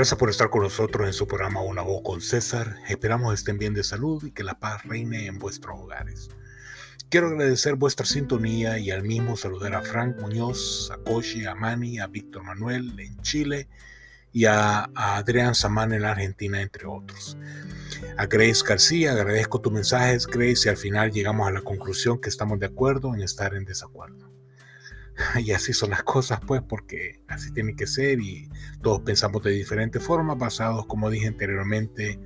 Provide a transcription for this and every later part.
Gracias por estar con nosotros en su programa Una Voz con César. Esperamos estén bien de salud y que la paz reine en vuestros hogares. Quiero agradecer vuestra sintonía y al mismo saludar a Frank Muñoz, a Koshi, a Mani, a Víctor Manuel en Chile y a, Adrián Samán en la Argentina, entre otros. A Grace García, agradezco tus mensajes, Grace, y al final llegamos a la conclusión que estamos de acuerdo en estar en desacuerdo. Y así son las cosas, pues, porque así tiene que ser y todos pensamos de diferentes formas, basados, como dije anteriormente,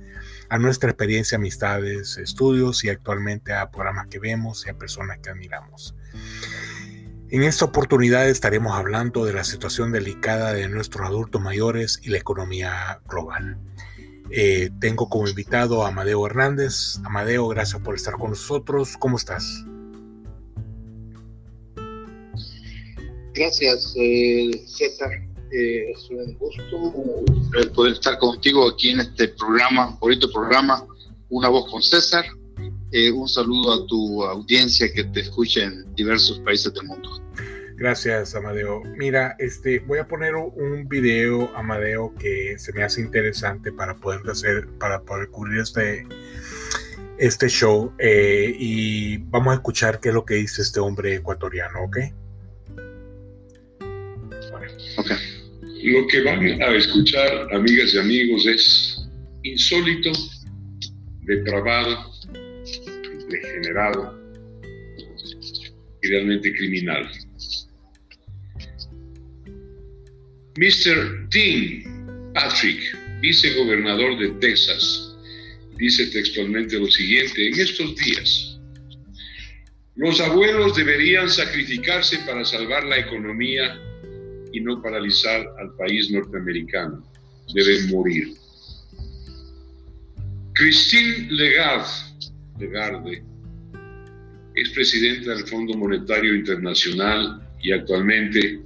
a nuestra experiencia, amistades, estudios y actualmente a programas que vemos y a personas que admiramos. En esta oportunidad estaremos hablando de la situación delicada de nuestros adultos mayores y la economía global. Eh, tengo como invitado a Amadeo Hernández. Amadeo, gracias por estar con nosotros. ¿Cómo estás? Gracias, eh, César. Eh, es un gusto poder estar contigo aquí en este programa, bonito programa, Una Voz con César. Eh, un saludo a tu audiencia que te escucha en diversos países del mundo. Gracias, Amadeo. Mira, este, voy a poner un video, Amadeo, que se me hace interesante para poder hacer, para poder cubrir este, este show. y vamos a escuchar qué es lo que dice este hombre ecuatoriano, ¿ok? Lo que van a escuchar, amigas y amigos, es insólito, depravado, degenerado y realmente criminal. Mr. Dean Patrick, vicegobernador de Texas, dice textualmente lo siguiente, en estos días, los abuelos deberían sacrificarse para salvar la economía y no paralizar al país norteamericano. Deben morir. Christine Lagarde, Lagarde es presidenta del Fondo Monetario Internacional y actualmente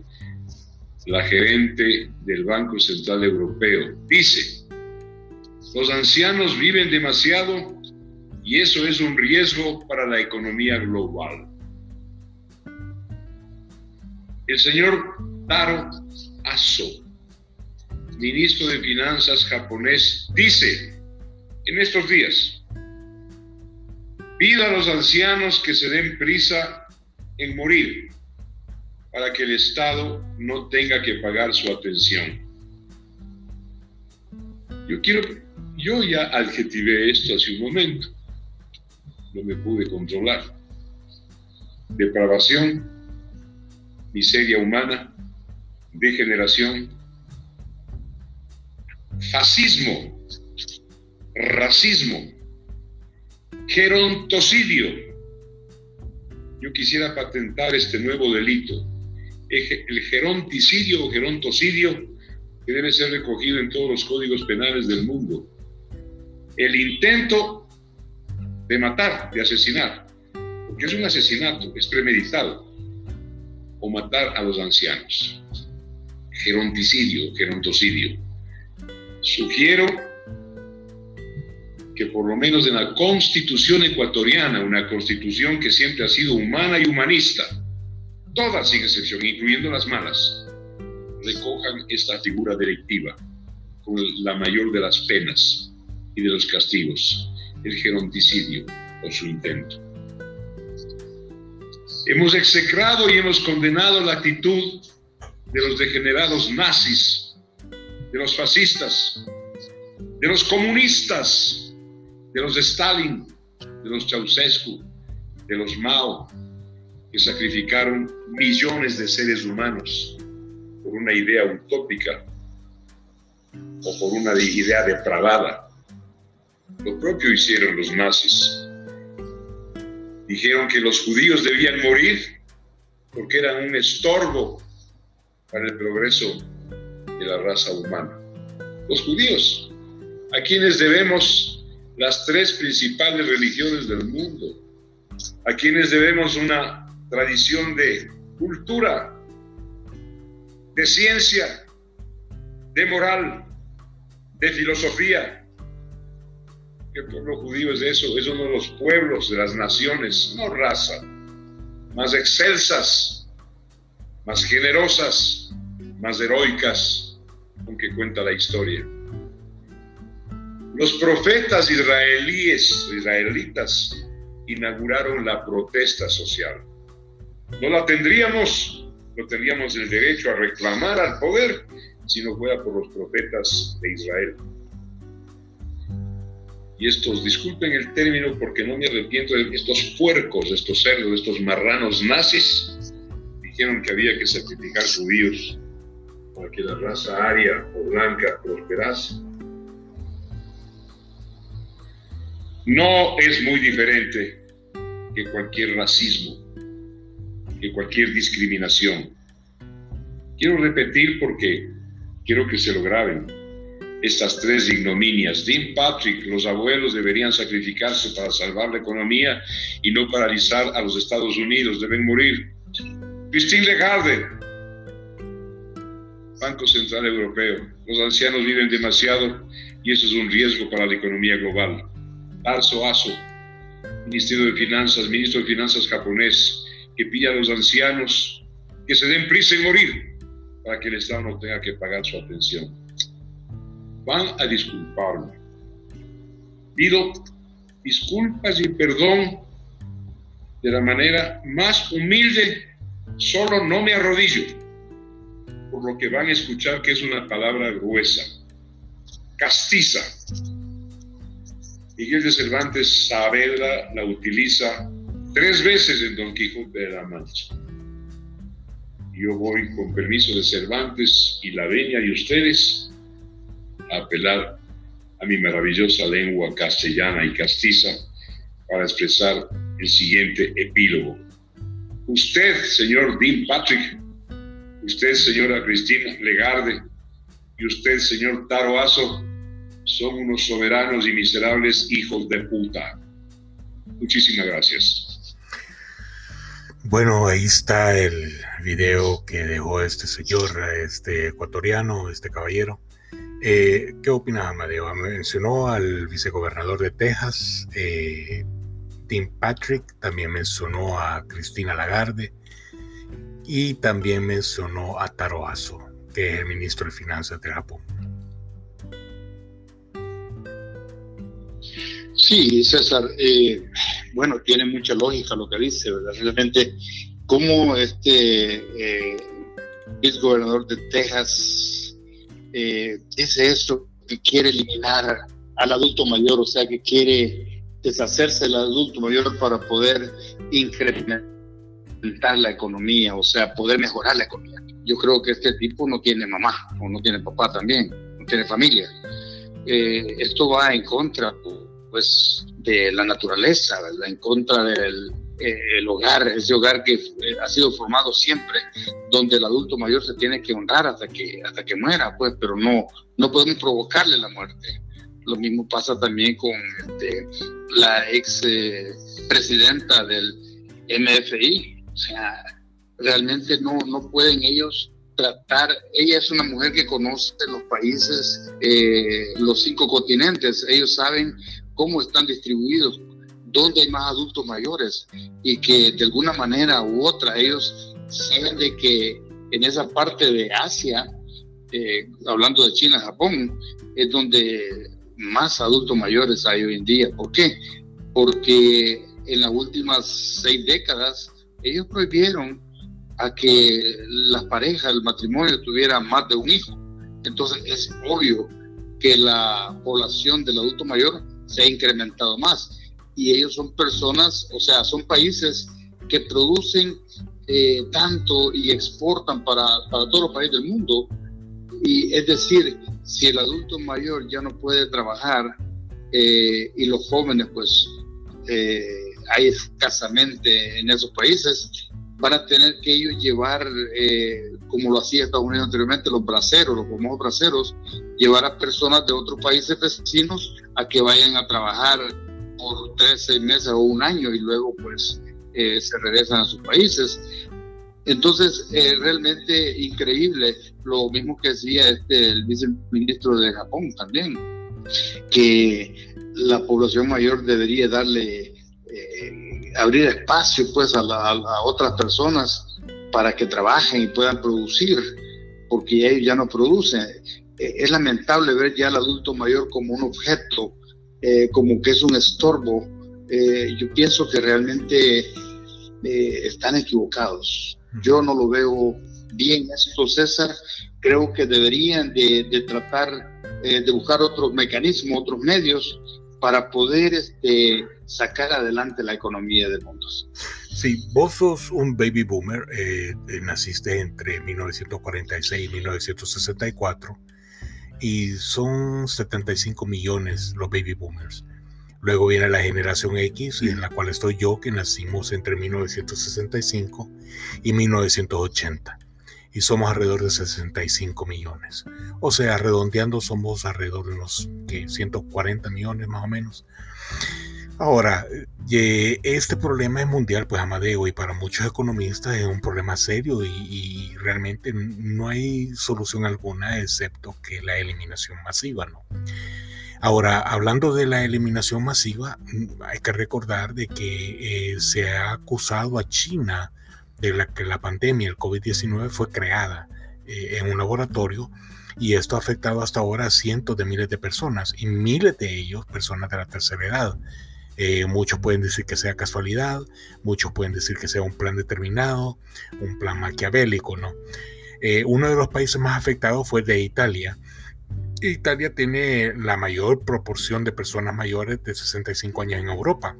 la gerente del Banco Central Europeo. Dice, los ancianos viven demasiado y eso es un riesgo para la economía global. El señor Taro Aso, ministro de Finanzas japonés, dice en estos días, pida a los ancianos que se den prisa en morir para que el Estado no tenga que pagar su atención. Yo quiero, yo ya adjetivé esto hace un momento, no me pude controlar. Depravación, miseria humana, degeneración, fascismo, racismo, gerontocidio. Yo quisiera patentar este nuevo delito, el geronticidio o gerontocidio, que debe ser recogido en todos los códigos penales del mundo. El intento de matar, de asesinar, porque es un asesinato, es premeditado, o matar a los ancianos geronticidio, gerontocidio. Sugiero que por lo menos en la constitución ecuatoriana, una constitución que siempre ha sido humana y humanista, todas sin excepción, incluyendo las malas, recojan esta figura delictiva con la mayor de las penas y de los castigos, el geronticidio o su intento. Hemos execrado y hemos condenado la actitud de los degenerados nazis, de los fascistas, de los comunistas, de los Stalin, de los Ceausescu, de los Mao, que sacrificaron millones de seres humanos por una idea utópica o por una idea depravada. Lo propio hicieron los nazis. Dijeron que los judíos debían morir porque eran un estorbo para el progreso de la raza humana. Los judíos, a quienes debemos las tres principales religiones del mundo, a quienes debemos una tradición de cultura, de ciencia, de moral, de filosofía. El pueblo judío es eso, es uno de los pueblos de las naciones, no raza, más excelsas más generosas, más heroicas con cuenta la historia. Los profetas israelíes, israelitas, inauguraron la protesta social. No la tendríamos, no tendríamos el derecho a reclamar al poder si no fuera por los profetas de Israel. Y estos, disculpen el término porque no me arrepiento de estos puercos, estos cerdos, estos marranos nazis, dijeron que había que sacrificar judíos para que la raza aria o blanca prosperase. No es muy diferente que cualquier racismo, que cualquier discriminación. Quiero repetir porque quiero que se lo graben. Estas tres ignominias. Dean Patrick, los abuelos deberían sacrificarse para salvar la economía y no paralizar a los Estados Unidos. Deben morir. Christine Lagarde, Banco Central Europeo. Los ancianos viven demasiado y eso es un riesgo para la economía global. Tarso Aso, Ministerio de Finanzas, Ministro de Finanzas japonés, que pilla a los ancianos que se den prisa en morir para que el Estado no tenga que pagar su atención. Van a disculparme. Pido disculpas y perdón de la manera más humilde, solo no me arrodillo, por lo que van a escuchar que es una palabra gruesa, castiza, Miguel de Cervantes Saavedra la utiliza tres veces en Don Quijote de la Mancha. Yo voy con permiso de Cervantes y la veña y ustedes apelar a mi maravillosa lengua castellana y castiza para expresar el siguiente epílogo. Usted, señor Dean Patrick, usted, señora Cristina Legarde, y usted, señor Taro Aso, son unos soberanos y miserables hijos de puta. Muchísimas gracias. Bueno, ahí está el video que dejó este señor, este ecuatoriano, este caballero. Eh, ¿Qué opina Amadeo? Mencionó al vicegobernador de Texas, eh, Tim Patrick, también mencionó a Cristina Lagarde y también mencionó a Taro Aso, que es el ministro de Finanzas de Japón. Sí, César, eh, bueno, tiene mucha lógica lo que dice, ¿verdad? Realmente, cómo este eh, gobernador de Texas eh, es eso que quiere eliminar al adulto mayor, o sea, que quiere deshacerse del adulto mayor para poder incrementar la economía, o sea, poder mejorar la economía. Yo creo que este tipo no tiene mamá o no tiene papá también, no tiene familia. Eh, esto va en contra pues de la naturaleza, en contra del eh, hogar, ese hogar que eh, ha sido formado siempre, donde el adulto mayor se tiene que honrar hasta que, hasta que muera, pues, pero no, no podemos provocarle la muerte. Lo mismo pasa también con este, la ex eh, presidenta del MFI, o sea, realmente no, no pueden ellos tratar, ella es una mujer que conoce los países, los cinco continentes, ellos saben cómo están distribuidos, dónde hay más adultos mayores y que de alguna manera u otra ellos saben de que en esa parte de Asia, eh, hablando de China, Japón, es donde más adultos mayores hay hoy en día. ¿Por qué? Porque en las últimas seis décadas ellos prohibieron a que las parejas, el matrimonio tuviera más de un hijo. Entonces es obvio que la población del adulto mayor se ha incrementado más. Y ellos son personas, o sea, son países que producen eh, tanto y exportan para, para todos los países del mundo. Y es decir, si el adulto mayor ya no puede trabajar eh, y los jóvenes, pues eh, hay escasamente en esos países, van a tener que ellos llevar, eh, como lo hacía Estados Unidos anteriormente, los braceros, los famosos braceros, llevar a personas de otros países vecinos a que vayan a trabajar por tres, seis meses o un año y luego pues eh, se regresan a sus países. Entonces, eh, realmente increíble, lo mismo que decía este, el viceministro de Japón también, que la población mayor debería darle abrir espacio pues a, otras personas para que trabajen y puedan producir, porque ellos ya no producen. eh, es lamentable ver ya al adulto mayor como un objeto, eh, como que es un estorbo. yo pienso que realmente están equivocados. Yo no lo veo bien esto, César. Creo que deberían de, de tratar de buscar otros mecanismos, otros medios para poder este, sacar adelante la economía del mundo. Sí, vos sos un baby boomer, eh, eh, naciste entre 1946 y 1964 y son 75 millones los baby boomers. Luego viene la generación X, en la cual estoy yo, que nacimos entre 1965 y 1980 y somos alrededor de 65 millones. O sea, redondeando somos alrededor de unos 140 millones más o menos. Ahora, este problema es mundial, pues Amadeo, y para muchos economistas es un problema serio y, realmente no hay solución alguna excepto que la eliminación masiva, ¿no? Ahora, hablando de la eliminación masiva, hay que recordar de que eh, se ha acusado a China de la que la pandemia, el COVID-19, fue creada eh, en un laboratorio y esto ha afectado hasta ahora a cientos de miles de personas y miles de ellos personas de la tercera edad. Eh, muchos pueden decir que sea casualidad, muchos pueden decir que sea un plan determinado, un plan maquiavélico. Eh, uno de los países más afectados fue de Italia. Italia tiene la mayor proporción de personas mayores de 65 años en Europa.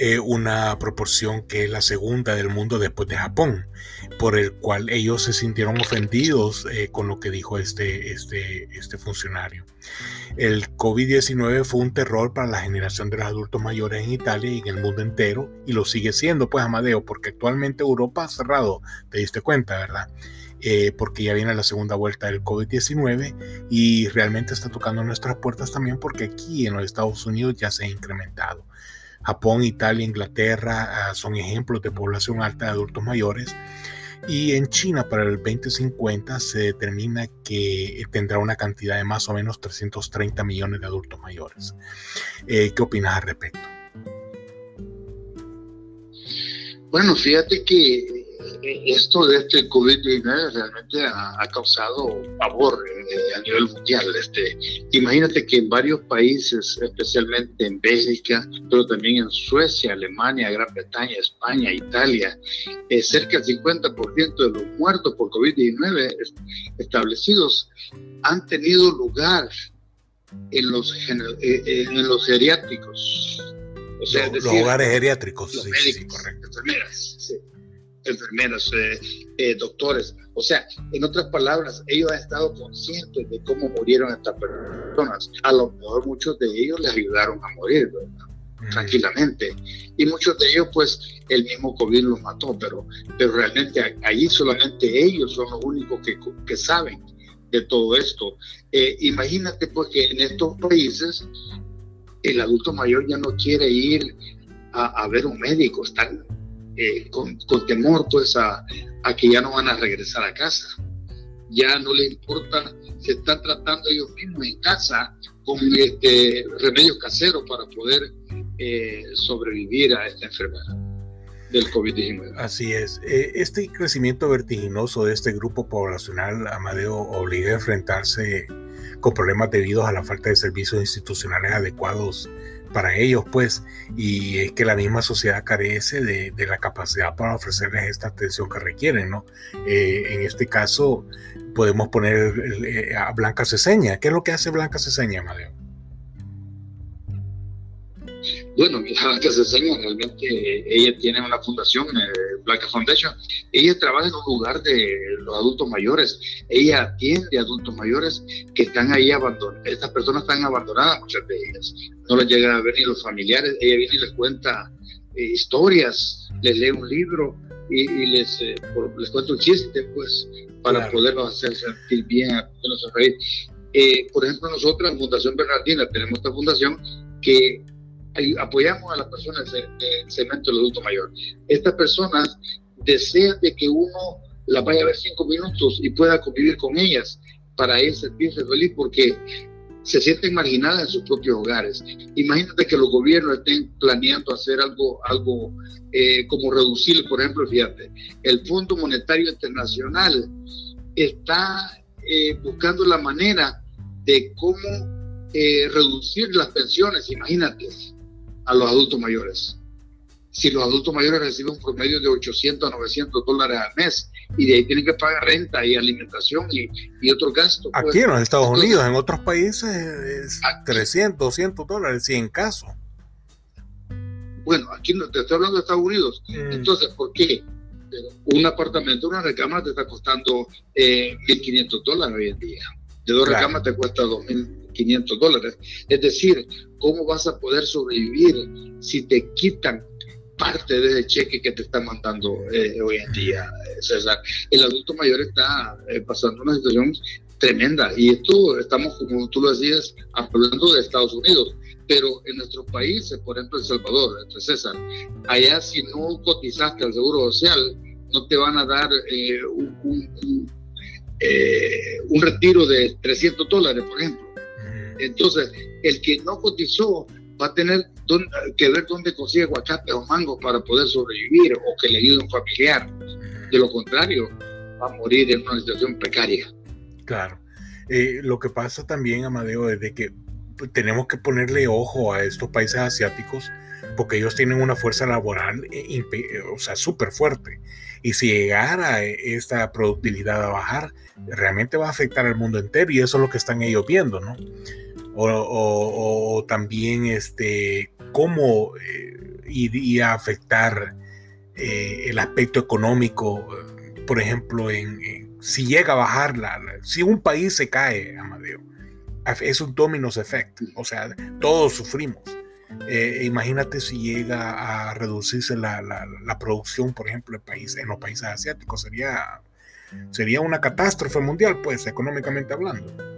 Eh, una proporción que es la segunda del mundo después de Japón, por el cual ellos se sintieron ofendidos eh, con lo que dijo este, este, este funcionario. El COVID-19 fue un terror para la generación de los adultos mayores en Italia y en el mundo entero, y lo sigue siendo, pues, Amadeo, porque actualmente Europa ha cerrado, te diste cuenta, ¿verdad? Eh, porque ya viene la segunda vuelta del COVID-19 y realmente está tocando nuestras puertas también porque aquí en los Estados Unidos ya se ha incrementado. Japón, Italia, Inglaterra ah, son ejemplos de población alta de adultos mayores. Y en China para el 2050 se determina que tendrá una cantidad de más o menos 330 millones de adultos mayores. Eh, ¿Qué opinas al respecto? Bueno, fíjate que esto de este COVID-19 realmente ha, causado pavor eh, a nivel mundial. Este, imagínate que en varios países, especialmente en Bélgica, pero también en Suecia, Alemania, Gran Bretaña, España, Italia, eh, cerca del 50% de los muertos por COVID-19 establecidos han tenido lugar en los, eh, en los geriátricos. O sea, los, hogares geriátricos, los médicos, correcto, enfermeras, sí enfermeros, eh, eh, doctores. O sea, en otras palabras, ellos han estado conscientes de cómo murieron estas personas. A lo mejor muchos de ellos les ayudaron a morir, tranquilamente. Y muchos de ellos, pues, el mismo COVID los mató, pero, pero realmente allí solamente ellos son los únicos que, que saben de todo esto. Eh, imagínate, pues, que en estos países el adulto mayor ya no quiere ir a, a ver un médico, están eh, con, temor pues a, que ya no van a regresar a casa. Ya no les importa, se están tratando ellos mismos en casa con este, remedios caseros para poder eh, sobrevivir a esta enfermedad del COVID-19. Así es. Eh, este crecimiento vertiginoso de este grupo poblacional, Amadeo, obliga a enfrentarse con problemas debidos a la falta de servicios institucionales adecuados para ellos, pues, y es que la misma sociedad carece de, la capacidad para ofrecerles esta atención que requieren, ¿no? Eh, en este caso, podemos poner eh, a Blanca Ceseña. ¿Qué es lo que hace Blanca Ceseña, Amadeo? Bueno, mira, que se enseña, realmente ella tiene una fundación, eh, Blanca Foundation, ella trabaja en un lugar de los adultos mayores, ella atiende a adultos mayores que están ahí abandonados, estas personas están abandonadas, muchas de ellas, no les llegan a ver ni los familiares, ella viene y les cuenta eh, historias, les lee un libro y, les, eh, les cuenta un chiste, pues, para poderlos hacer sentir bien, poderlos reír. por ejemplo, nosotros en Fundación Bernardina tenemos esta fundación que apoyamos a las personas del segmento del adulto mayor. Estas personas desean de que uno las vaya a ver cinco minutos y pueda convivir con ellas para ellos sentirse feliz porque se sienten marginadas en sus propios hogares. Imagínate que los gobiernos estén planeando hacer algo, algo eh, como reducir, por ejemplo, fíjate, el Fondo Monetario Internacional está eh, buscando la manera de cómo eh, reducir las pensiones, imagínate, a los adultos mayores. Si los adultos mayores reciben un promedio de 800 a 900 dólares al mes y de ahí tienen que pagar renta y alimentación y, y otros gastos. Pues. Aquí en los Estados Unidos, en otros países es 300, 200 dólares, si en caso. Bueno, aquí no te estoy hablando de Estados Unidos. Mm. Entonces, ¿por qué? Un apartamento, una recámara te está costando eh, 1.500 dólares hoy en día. De dos recámaras te cuesta 2.500 dólares. Es decir, ¿cómo vas a poder sobrevivir si te quitan parte de ese cheque que te está mandando eh, hoy en día, César? El adulto mayor está eh, pasando una situación tremenda y esto estamos, como tú lo decías, hablando de Estados Unidos pero en nuestros países, por ejemplo El Salvador, entre César, allá si no cotizaste al Seguro Social, no te van a dar eh, un, eh, un, retiro de 300 dólares, por ejemplo. Entonces, el que no cotizó va a tener que ver dónde consigue aguacate o mango para poder sobrevivir o que le ayude un familiar. De lo contrario, va a morir en una situación precaria. Claro. Eh, lo que pasa también, Amadeo, es de que tenemos que ponerle ojo a estos países asiáticos porque ellos tienen una fuerza laboral eh, o sea, súper fuerte. Y si llegara esta productividad a bajar, realmente va a afectar al mundo entero y eso es lo que están ellos viendo, ¿no? O, también este, cómo eh, iría a afectar eh, el aspecto económico, por ejemplo, en, si llega a bajar, la, si un país se cae, Amadeo, es un dominos effect, o sea, todos sufrimos. Eh, imagínate si llega a reducirse la, la, producción, por ejemplo, en, país, en los países asiáticos, sería, sería una catástrofe mundial, pues, económicamente hablando.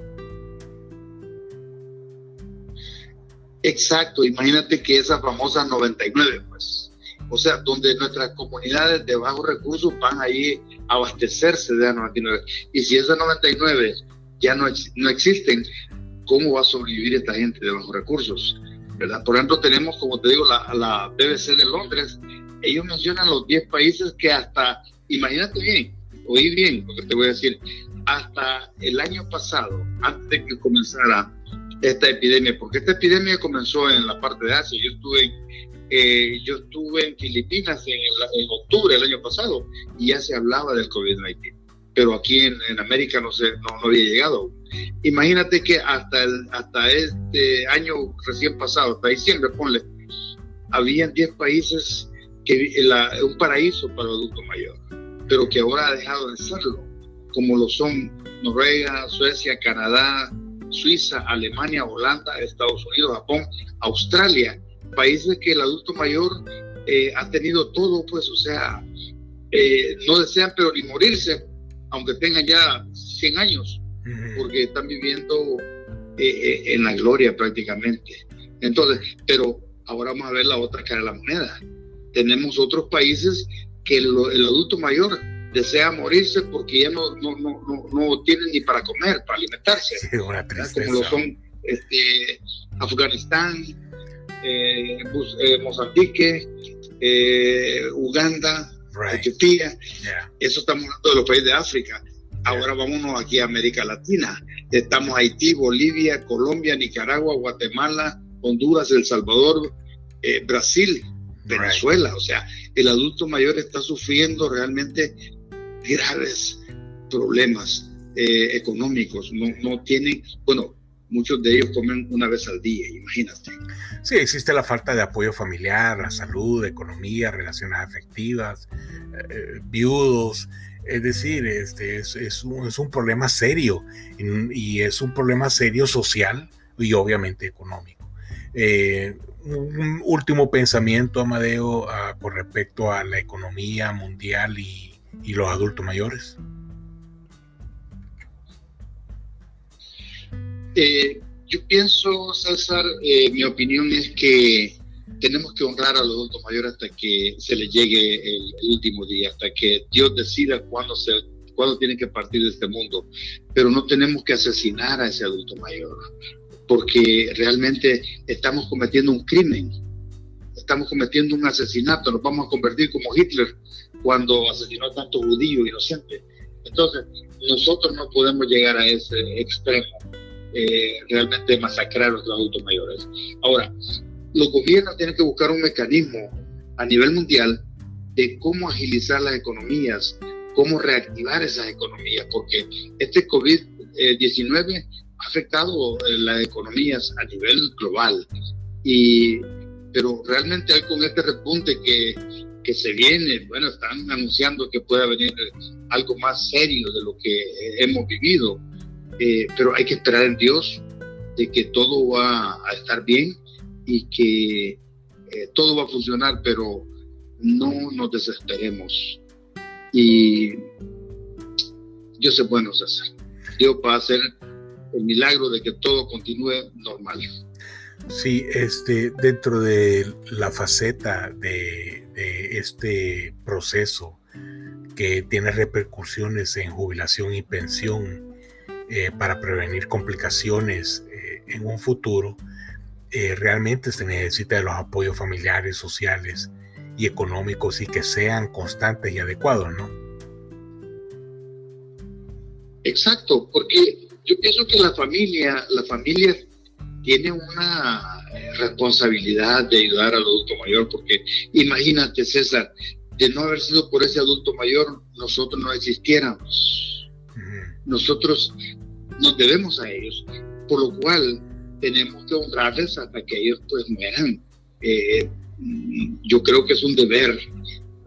Exacto, imagínate que esa famosa 99, pues, o sea, donde nuestras comunidades de bajos recursos van ahí a abastecerse de la 99. Y si esas 99 ya no, no existen, cómo va a sobrevivir esta gente de bajos recursos. ¿verdad? Por ejemplo, tenemos, como te digo, la, la BBC de Londres, ellos mencionan los 10 países que hasta, imagínate bien, oí bien lo que te voy a decir, hasta el año pasado, antes de que comenzara esta epidemia, porque esta epidemia comenzó en la parte de Asia, yo estuve, eh, yo estuve en Filipinas en, en octubre del año pasado y ya se hablaba del COVID-19 pero aquí en, América no, se, no, había llegado. Imagínate que hasta, el, hasta este año recién pasado, hasta diciembre, ponle, habían 10 países que la, un paraíso para el adulto mayor, pero que ahora ha dejado de serlo, como lo son Noruega, Suecia, Canadá, Suiza, Alemania, Holanda, Estados Unidos, Japón, Australia, países que el adulto mayor eh, ha tenido todo, pues, o sea, eh, no desean pero ni morirse aunque tengan ya 100 años, porque están viviendo eh, en la gloria prácticamente. Entonces, pero ahora vamos a ver la otra cara de la moneda. Tenemos otros países que el, adulto mayor desea morirse porque ya no, no, no, no, tienen ni para comer, para alimentarse. Como lo son este, Afganistán, eh, Mozambique, Uganda, Etiopía. Eso estamos hablando de los países de África. Ahora vámonos aquí a América Latina. Estamos Haití, Bolivia, Colombia, Nicaragua, Guatemala, Honduras, El Salvador, eh, Brasil, Venezuela. O sea, el adulto mayor está sufriendo realmente graves problemas eh, económicos. No, no tienen, bueno, muchos de ellos comen una vez al día, imagínate. Sí, existe la falta de apoyo familiar, la salud, economía, relaciones afectivas, eh, eh, viudos. Es decir, este es, un, es un problema serio y es un problema serio social y obviamente económico. Eh, un último pensamiento, Amadeo, ah, con respecto a la economía mundial y, y los adultos mayores. Eh, yo pienso, César, eh, mi opinión es que tenemos que honrar a los adultos mayores hasta que se les llegue el, último día, hasta que Dios decida cuándo, se, cuándo tienen que partir de este mundo. Pero no tenemos que asesinar a ese adulto mayor, porque realmente estamos cometiendo un crimen, estamos cometiendo un asesinato, nos vamos a convertir como Hitler cuando asesinó a tantos judíos inocentes. Entonces, nosotros no podemos llegar a ese extremo, eh, realmente masacrar a los adultos mayores. Ahora, los gobiernos tienen que buscar un mecanismo a nivel mundial de cómo agilizar las economías, cómo reactivar esas economías, porque este COVID-19 ha afectado eh, las economías a nivel global. Y, pero realmente hay con este repunte que, se viene, bueno, están anunciando que pueda venir algo más serio de lo que hemos vivido, eh, pero hay que esperar en Dios de que todo va a estar bien y que eh, todo va a funcionar, pero no nos desesperemos. Y Dios es bueno, César. Dios va a hacer el milagro de que todo continúe normal. Sí, este, dentro de la faceta de, este proceso que tiene repercusiones en jubilación y pensión eh, para prevenir complicaciones eh, en un futuro, eh, realmente se necesita de los apoyos familiares, sociales y económicos y que sean constantes y adecuados, ¿no? Exacto, porque yo pienso que la familia, la familia tiene una eh, responsabilidad de ayudar al adulto mayor, porque imagínate, César, de no haber sido por ese adulto mayor, nosotros no existiéramos. Nosotros nos debemos a ellos, por lo cual tenemos que honrarles hasta que ellos pues mueran. Eh, yo creo que es un deber,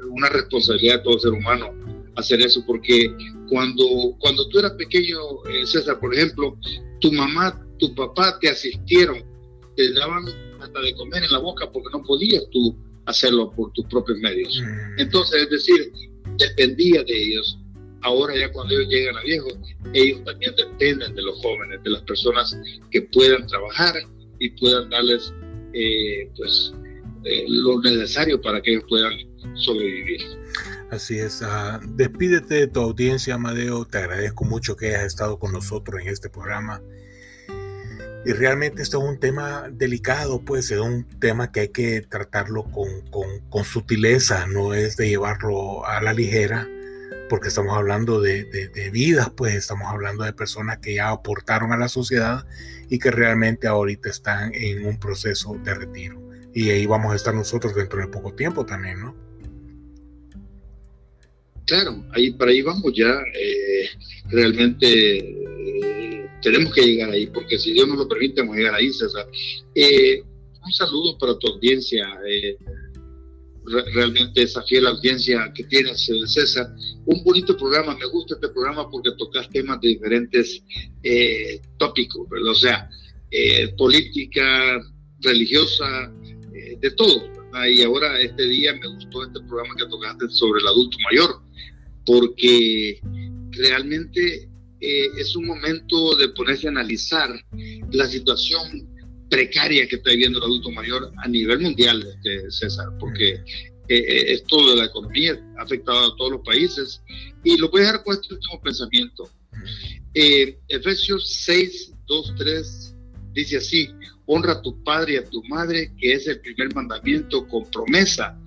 una responsabilidad de todo ser humano hacer eso, porque cuando, cuando tú eras pequeño, eh, César, por ejemplo, tu mamá, tu papá te asistieron, te daban hasta de comer en la boca porque no podías tú hacerlo por tus propios medios. Mm. Entonces, es decir, dependía de ellos. Ahora ya cuando ellos llegan a viejos, ellos también dependen de los jóvenes, de las personas que puedan trabajar y puedan darles eh, pues eh, lo necesario para que ellos puedan sobrevivir. Así es. Uh, despídete de tu audiencia, Amadeo. Te agradezco mucho que hayas estado con nosotros en este programa. Y realmente esto es un tema delicado, pues es un tema que hay que tratarlo con, con, sutileza, no es de llevarlo a la ligera, porque estamos hablando de, de, vidas, pues estamos hablando de personas que ya aportaron a la sociedad y que realmente ahorita están en un proceso de retiro. Y ahí vamos a estar nosotros dentro de poco tiempo también, ¿no? Claro, ahí para ahí vamos ya. Eh, realmente tenemos que llegar ahí, porque si Dios nos lo permite, vamos a llegar ahí, César. Eh, un saludo para tu audiencia. realmente esa fiel audiencia que tienes, César. Un bonito programa, me gusta este programa porque tocas temas de diferentes tópicos, o sea, política, religiosa, de todo. Y ahora este día me gustó este programa que tocaste sobre el adulto mayor, porque realmente eh, es un momento de ponerse a analizar la situación precaria que está viviendo el adulto mayor a nivel mundial, este, César, porque eh, eh, esto de la economía ha afectado a todos los países. Y lo voy a dejar con este último pensamiento. Efesios 6, 2, 3 dice así, honra a tu padre y a tu madre, que es el primer mandamiento con promesa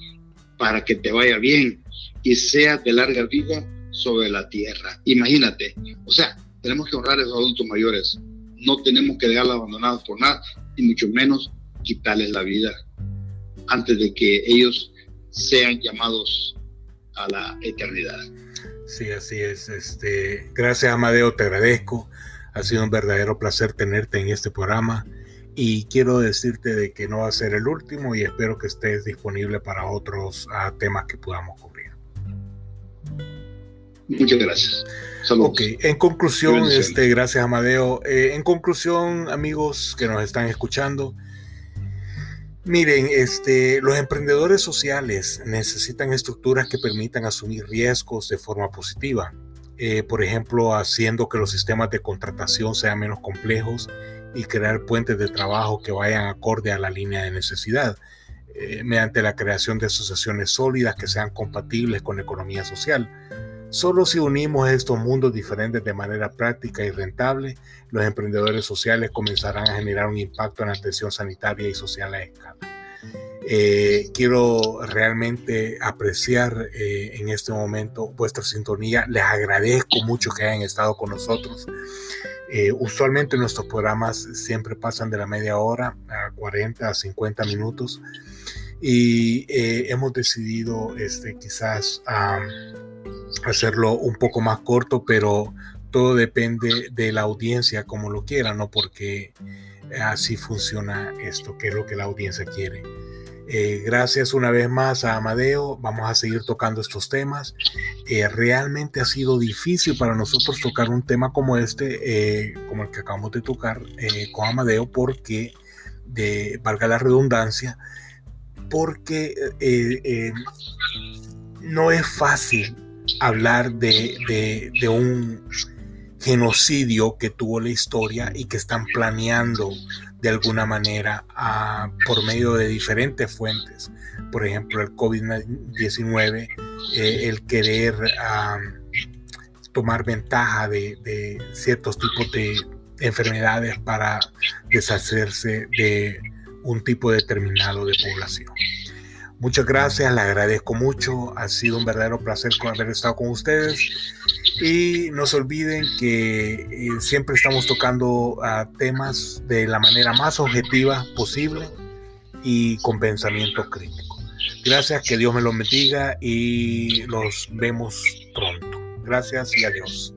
para que te vaya bien y seas de larga vida sobre la tierra. Imagínate, o sea, tenemos que honrar a esos adultos mayores, no tenemos que dejarlos abandonados por nada, y mucho menos quitarles la vida antes de que ellos sean llamados a la eternidad. Sí, así es. Este, gracias, Amadeo, te agradezco. Ha sido un verdadero placer tenerte en este programa y quiero decirte de que no va a ser el último y espero que estés disponible para otros uh, temas que podamos cubrir. Muchas gracias. Saludos. Ok, en conclusión, este, gracias Amadeo. Eh, en conclusión, amigos que nos están escuchando, miren, este, los emprendedores sociales necesitan estructuras que permitan asumir riesgos de forma positiva. Eh, por ejemplo, haciendo que los sistemas de contratación sean menos complejos y crear puentes de trabajo que vayan acorde a la línea de necesidad, eh, mediante la creación de asociaciones sólidas que sean compatibles con la economía social. Solo si unimos estos mundos diferentes de manera práctica y rentable, los emprendedores sociales comenzarán a generar un impacto en la atención sanitaria y social a escala. Eh, quiero realmente apreciar eh, en este momento vuestra sintonía. Les agradezco mucho que hayan estado con nosotros. Eh, usualmente nuestros programas siempre pasan de la media hora a 40 a 50 minutos y hemos decidido este, quizás hacerlo un poco más corto, pero todo depende de la audiencia como lo quiera, ¿no? Porque así funciona esto, que es lo que la audiencia quiere. Eh, gracias una vez más a Amadeo. Vamos a seguir tocando estos temas. Eh, realmente ha sido difícil para nosotros tocar un tema como este, eh, como el que acabamos de tocar con Amadeo, porque, de, valga la redundancia, porque no es fácil hablar de, de un genocidio que tuvo la historia y que están planeando de alguna manera por medio de diferentes fuentes. Por ejemplo, el COVID-19, eh, el querer tomar ventaja de, ciertos tipos de enfermedades para deshacerse de un tipo determinado de población. Muchas gracias, le agradezco mucho, ha sido un verdadero placer haber estado con ustedes y no se olviden que eh, siempre estamos tocando temas de la manera más objetiva posible y con pensamiento crítico. Gracias, que Dios me los bendiga y los vemos pronto. Gracias y adiós.